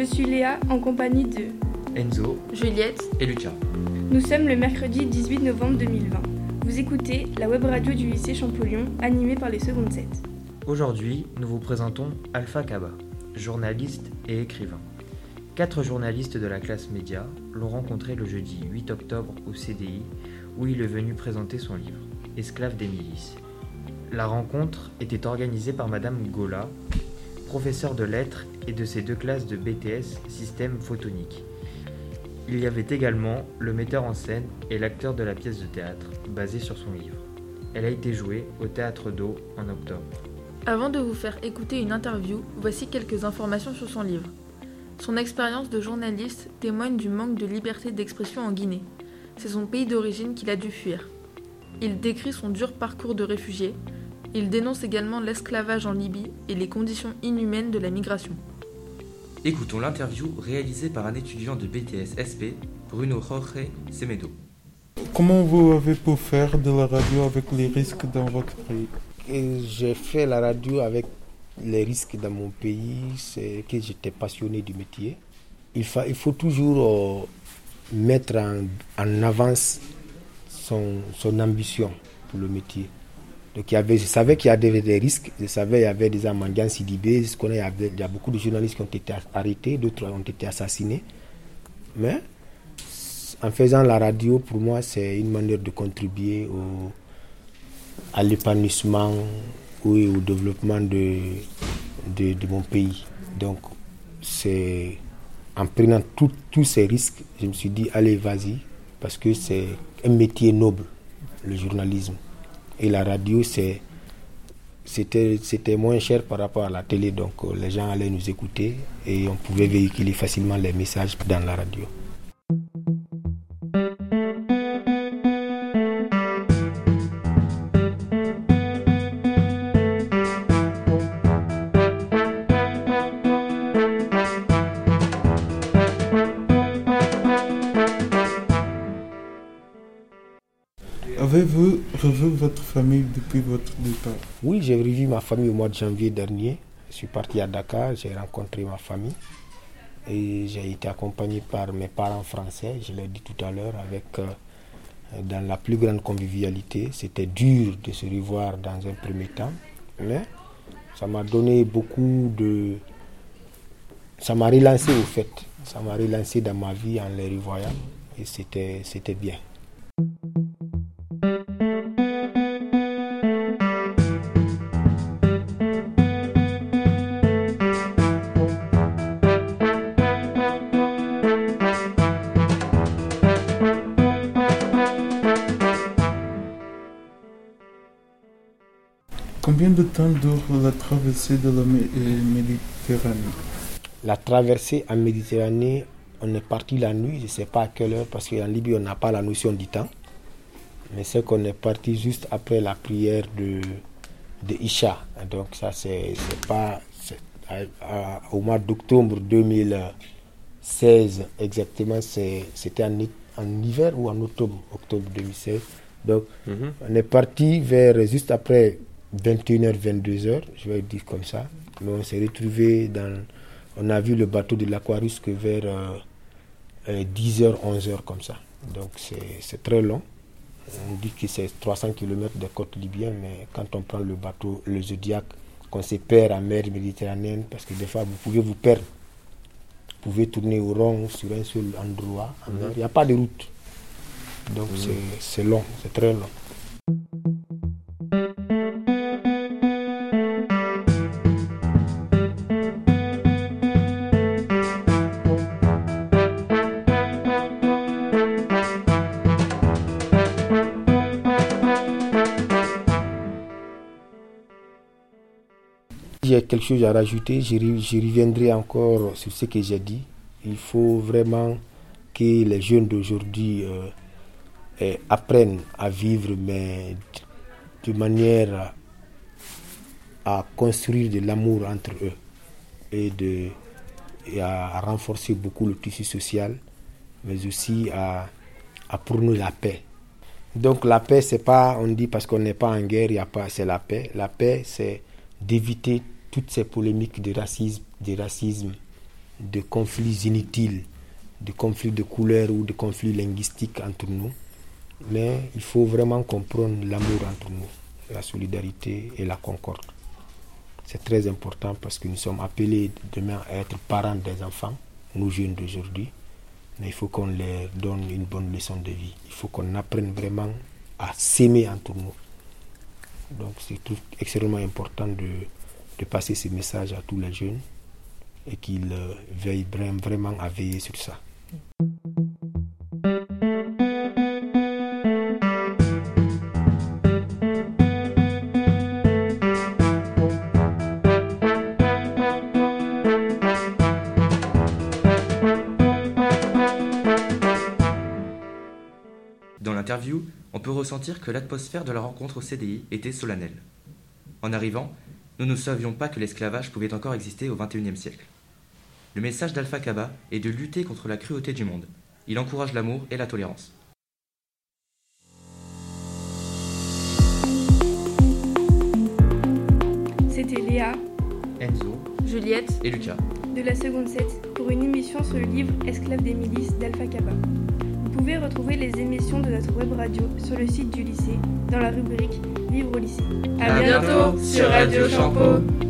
Je suis Léa en compagnie de Enzo, Juliette et Lucas. Nous sommes le mercredi 18 novembre 2020. Vous écoutez la web radio du lycée Champollion animée par les secondes 7. Aujourd'hui, nous vous présentons Alpha Kaba, journaliste et écrivain. Quatre journalistes de la classe média l'ont rencontré le jeudi 8 octobre au CDI où il est venu présenter son livre, Esclave des milices. La rencontre était organisée par Madame Gola, professeure de lettres et de ses deux classes de BTS Système Photonique. Il y avait également le metteur en scène et l'acteur de la pièce de théâtre, basée sur son livre. Elle a été jouée au Théâtre d'eau en octobre. Avant de vous faire écouter une interview, voici quelques informations sur son livre. Son expérience de journaliste témoigne du manque de liberté d'expression en Guinée. C'est son pays d'origine qu'il a dû fuir. Il décrit son dur parcours de réfugié. Il dénonce également l'esclavage en Libye et les conditions inhumaines de la migration. Écoutons l'interview réalisée par un étudiant de BTS SP, Bruno Jorge Semedo. Comment vous avez pu faire de la radio avec les risques dans votre pays? J'ai fait la radio avec les risques dans mon pays, c'est que j'étais passionné du métier. Il, faut, il faut toujours euh, mettre en, en avance son, son, ambition pour le métier. Donc il y avait, je savais qu'il y avait des risques, je savais qu'il y avait des Amandians Sidibé, il y, avait, il y a beaucoup de journalistes qui ont été arrêtés, d'autres ont été assassinés. Mais en faisant la radio, pour moi, c'est une manière de contribuer au, à l'épanouissement oui, au développement de, de, de, mon pays. Donc, c'est en prenant tous ces risques, je me suis dit, allez, vas-y, parce que c'est un métier noble, le journalisme. Et la radio, c'était moins cher par rapport à la télé, donc les gens allaient nous écouter et on pouvait véhiculer facilement les messages dans la radio. Votre famille depuis votre départ? Oui, j'ai revu ma famille au mois de janvier dernier. Je suis parti à Dakar, j'ai rencontré ma famille et j'ai été accompagné par mes parents français, je l'ai dit tout à l'heure, avec euh, dans la plus grande convivialité. C'était dur de se revoir dans un premier temps, mais ça m'a donné beaucoup de... Ça m'a relancé au fait, ça m'a relancé dans ma vie en les revoyant et c'était bien. Combien de temps dure la traversée de la Méditerranée? La traversée en Méditerranée, on est parti la nuit, je ne sais pas à quelle heure, parce qu'en Libye, on n'a pas la notion du temps. Mais c'est qu'on est parti juste après la prière de, de Isha. Donc ça, c'est pas... au mois d'octobre 2016, exactement, c'était en, en hiver ou en octobre, octobre 2016. Donc, mm -hmm. on est parti vers juste après 21h, 22h, je vais dire comme ça. Mais on s'est retrouvé dans. On a vu le bateau de l'Aquarius que vers euh, 10h, 11h comme ça. Donc c'est très long. On dit que c'est 300 km des côtes libyennes, mais quand on prend le bateau, le Zodiac, qu'on se perd en mer Méditerranéenne, parce que des fois vous pouvez vous perdre. Vous pouvez tourner au rond sur un seul endroit. en mer. Il n'y a pas de route. Donc c'est long, c'est très long. J'ai quelque chose à rajouter, je reviendrai encore sur ce que j'ai dit. Il faut vraiment que les jeunes d'aujourd'hui euh, apprennent à vivre, mais de manière à construire de l'amour entre eux et, de, et à, renforcer beaucoup le tissu social, mais aussi à, à prôner la paix. Donc la paix, c'est pas, on dit parce qu'on n'est pas en guerre, il y a pas, c'est la paix. La paix, c'est d'éviter toutes ces polémiques de racisme, de racisme, de conflits inutiles, de conflits de couleurs ou de conflits linguistiques entre nous. Mais il faut vraiment comprendre l'amour entre nous, la solidarité et la concorde. C'est très important parce que nous sommes appelés demain à être parents des enfants, nous jeunes d'aujourd'hui. Mais il faut qu'on leur donne une bonne leçon de vie. Il faut qu'on apprenne vraiment à s'aimer entre nous. Donc c'est extrêmement important de, de passer ce message à tous les jeunes et qu'ils euh, veillent vraiment à veiller sur ça. Dans l'interview, on peut ressentir que l'atmosphère de la rencontre au CDI était solennelle. En arrivant, nous ne savions pas que l'esclavage pouvait encore exister au XXIe siècle. Le message d'Alpha Kaba est de lutter contre la cruauté du monde. Il encourage l'amour et la tolérance. C'était Léa Enzo, Juliette, Et Lucas, de la seconde 7 pour une émission sur le livre Esclaves des milices d'Alpha Kappa. Vous pouvez retrouver les émissions de notre web radio sur le site du lycée dans la rubrique Vivre au lycée. À bientôt sur Radio Champeau.